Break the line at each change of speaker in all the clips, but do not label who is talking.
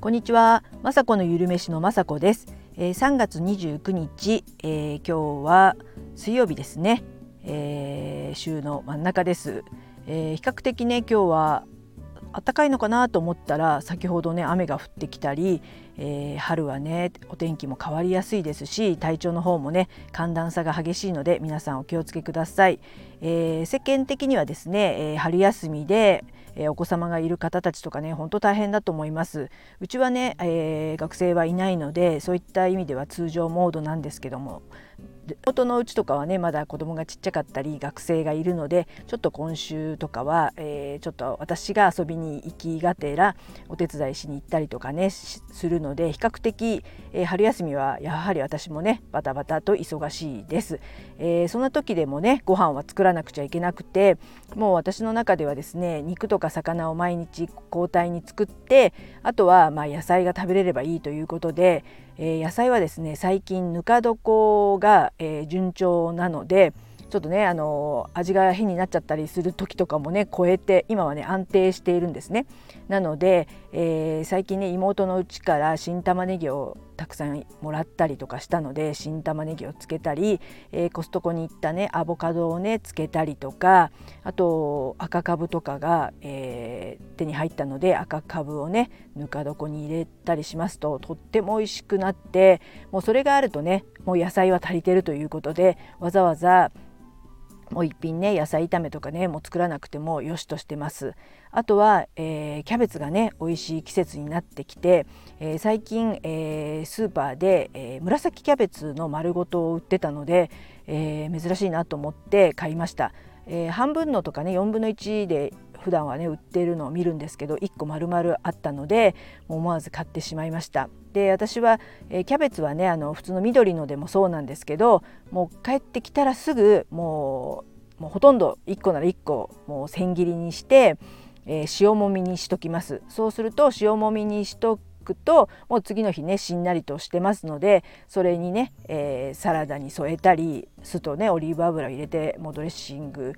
こんにちは、まさこのゆるめしのまさこです、えー、3月29日、えー、今日は水曜日ですね、えー、週の真ん中です、えー、比較的ね今日は暖かいのかなと思ったら先ほどね雨が降ってきたり、えー、春はねお天気も変わりやすいですし体調の方もね寒暖差が激しいので皆さんお気をつけください、えー、世間的にはですね、えー、春休みでえお子様がいる方たちとかね本当大変だと思います。うちはね、え学生はいないのでそういった意味では通常モードなんですけども元のうちとかはねまだ子供がちっちゃかったり学生がいるのでちょっと今週とかは、えー、ちょっと私が遊びに行きがてらお手伝いしに行ったりとかねするのので比較的、えー、春休みはやはり私もねバタバタと忙しいです、えー、そんな時でもねご飯は作らなくちゃいけなくてもう私の中ではですね肉とか魚を毎日交代に作ってあとはま野菜が食べれればいいということでえ、野菜はですね最近ぬか床が、え、順調なのでちょっとねあの味が変になっちゃったりする時とかもね超えて今はね安定しているんですね。なので、えー、最近ね妹のうちから新玉ねぎをたくさんもらったりとかしたので新玉ねぎをつけたり、えー、コストコに行ったねアボカドをねつけたりとかあと赤かぶとかが、えー、手に入ったので赤かぶをねぬか床に入れたりしますととっても美味しくなってもうそれがあるとねもう野菜は足りてるということでわざわざもう一品ね野菜炒めとかねもう作らなくてもよしとしてます。あとは、えー、キャベツがね美味しい季節になってきて、えー、最近、えー、スーパーで、え紫キャベツの丸ごとを売ってたので、え珍しいなと思って買いました、え半分のとかね4分の1で普段はね売ってるのを見るんですけど1個丸々あったので思わず買ってしまいました。で私は、えー、キャベツはねあの普通の緑のでもそうなんですけどもう帰ってきたらすぐもうもうほとんど1個なら1個もう千切りにして、えー、塩もみにしときます。そうすると塩もみにしとくともう次の日ねしんなりとしてますのでそれにね、えー、サラダに添えたり酢とねオリーブ油入れてもうドレッシング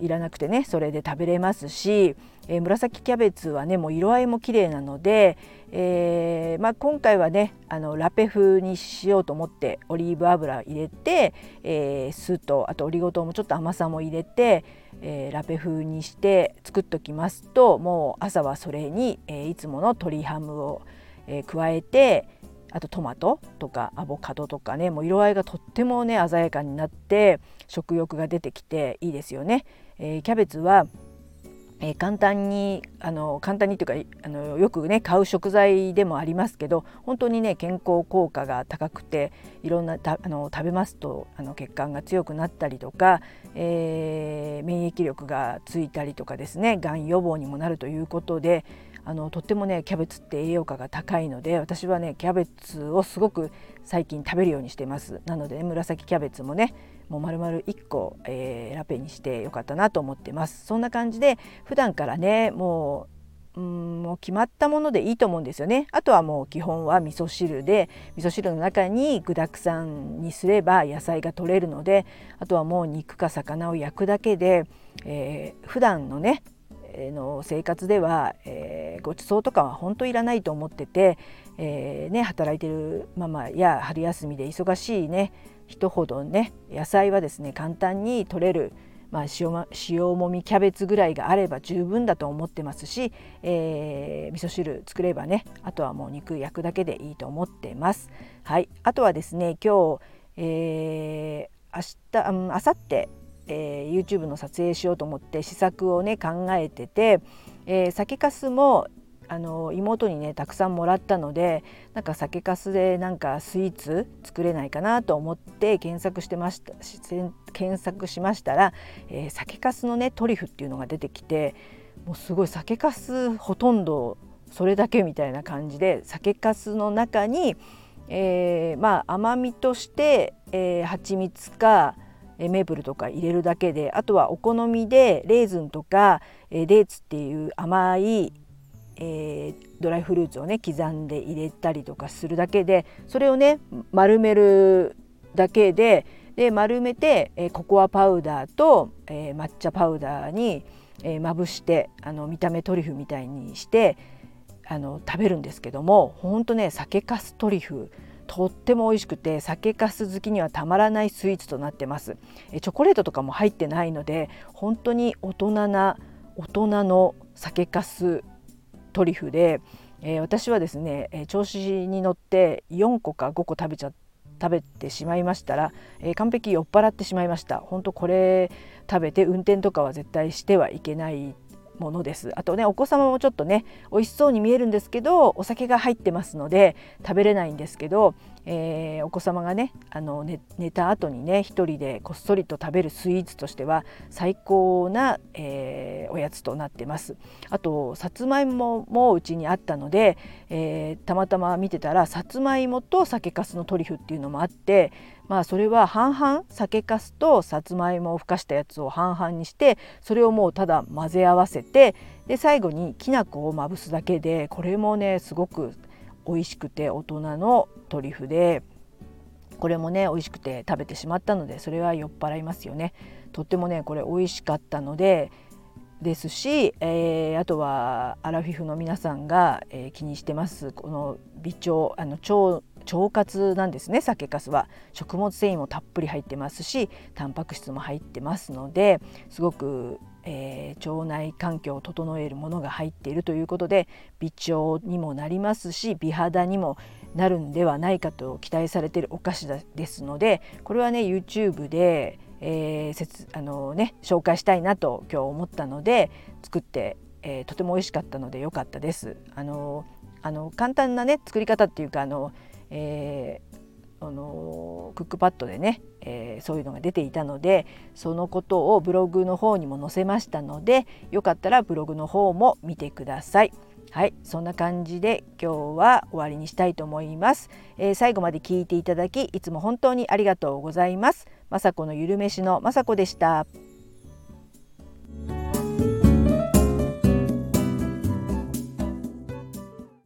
いらなくてねそれで食べれますし、えー、紫キャベツはねもう色合いも綺麗なので、えーまあ、今回はねあのラペ風にしようと思ってオリーブ油入れて、えー、酢とあとオリゴ糖もちょっと甘さも入れて、え、ラペ風にして作っときますともう朝はそれに、え、いつもの鶏ハムを、え、加えてあとトマトとかアボカドとかねもう色合いがとってもね鮮やかになって食欲が出てきていいですよね。えー、キャベツはえー、簡単にあの簡単にというかあのよくね買う食材でもありますけど本当にね健康効果が高くていろんなたあの食べますとあの血管が強くなったりとか、えー、免疫力がついたりとかですねがん予防にもなるということであのとってもねキャベツって栄養価が高いので私はねキャベツをすごく最近食べるようにしてます。なので、ね、紫キャベツもねもう丸々1個、えー、ラペにしてよかったなと思ってます。そんな感じで普段からねもううんもう決まったものでいいと思うんですよね。あとはもう基本は味噌汁で味噌汁の中に具だくさんにすれば野菜が取れるのであとはもう肉か魚を焼くだけで、えー、普段のねの生活では、えー、ごちそうとかは本当いらないと思ってて、えー、ね、働いてるママや春休みで忙しいね人ほどね野菜はですね簡単に取れる、まあ、塩塩もみキャベツぐらいがあれば十分だと思ってますし、えー、味噌汁作ればねあとはもう肉焼くだけでいいと思ってます。はい、あとはですね今日、えー、明日、うん、明後日えー、YouTube の撮影しようと思って試作をね考えてて、えー、酒粕もあの妹にねたくさんもらったのでなんか酒粕でなんかスイーツ作れないかなと思って検索してました検索しましたら、えー、酒粕のねトリュフっていうのが出てきてもうすごい酒粕ほとんどそれだけみたいな感じで酒粕の中に、えー、まあ甘みとして、えー、蜂蜜かメープルとか入れるだけであとはお好みでレーズンとかデーツっていう甘い、えー、ドライフルーツをね刻んで入れたりとかするだけでそれをね丸めるだけでで丸めて、えココアパウダーと、え抹茶パウダーに、えまぶしてあの見た目トリュフみたいにしてあの食べるんですけどもほんとね酒粕トリュフとっても美味しくて酒粕好きにはたまらないスイーツとなってます。チョコレートとかも入ってないので本当に大人な大人の酒粕トリュフで、えー、私はですね、え調子に乗って4個か5個食べちゃ食べてしまいましたら、えー、完璧酔っ払ってしまいました。本当これ食べて運転とかは絶対してはいけないものです。あとねお子様もちょっとね美味しそうに見えるんですけどお酒が入ってますので食べれないんですけど、えー、お子様がねあの寝寝た後にね一人でこっそりと食べるスイーツとしては最高な、えー、おやつとなってます。あとさつまいももうちにあったので、えー、たまたま見てたらさつまいもと酒粕のトリュフっていうのもあってまあそれは半々酒粕とさつまいもをふかしたやつを半々にしてそれをもうただ混ぜ合わせてで最後にきな粉をまぶすだけでこれもねすごく美味しくて大人のトリュフでこれもね美味しくて食べてしまったのでそれは酔っ払いますよね。とってもねこれ美味しかったのでですし、えー、あとはアラフィフの皆さんが、えー、気にしてますこの微腸あの腸腸活なんですね酒粕は食物繊維もたっぷり入ってますしタンパク質も入ってますのですごく、えー、腸内環境を整えるものが入っているということで微腸にもなりますし美肌にもなるんではないかと期待されているお菓子ですのでこれはね YouTube で、えーあのね、紹介したいなと今日思ったので作って、えー、とても美味しかったので良かったです。あのあの簡単なね作り方っていうかあのえー、あのクックパッドでね、えー、そういうのが出ていたのでそのことをブログの方にも載せましたのでよかったらブログの方も見てください。はいそんな感じで今日は終わりにしたいと思います、えー、最後まで聞いていただきいつも本当にありがとうございます。まさこのゆるめしのまさこでした。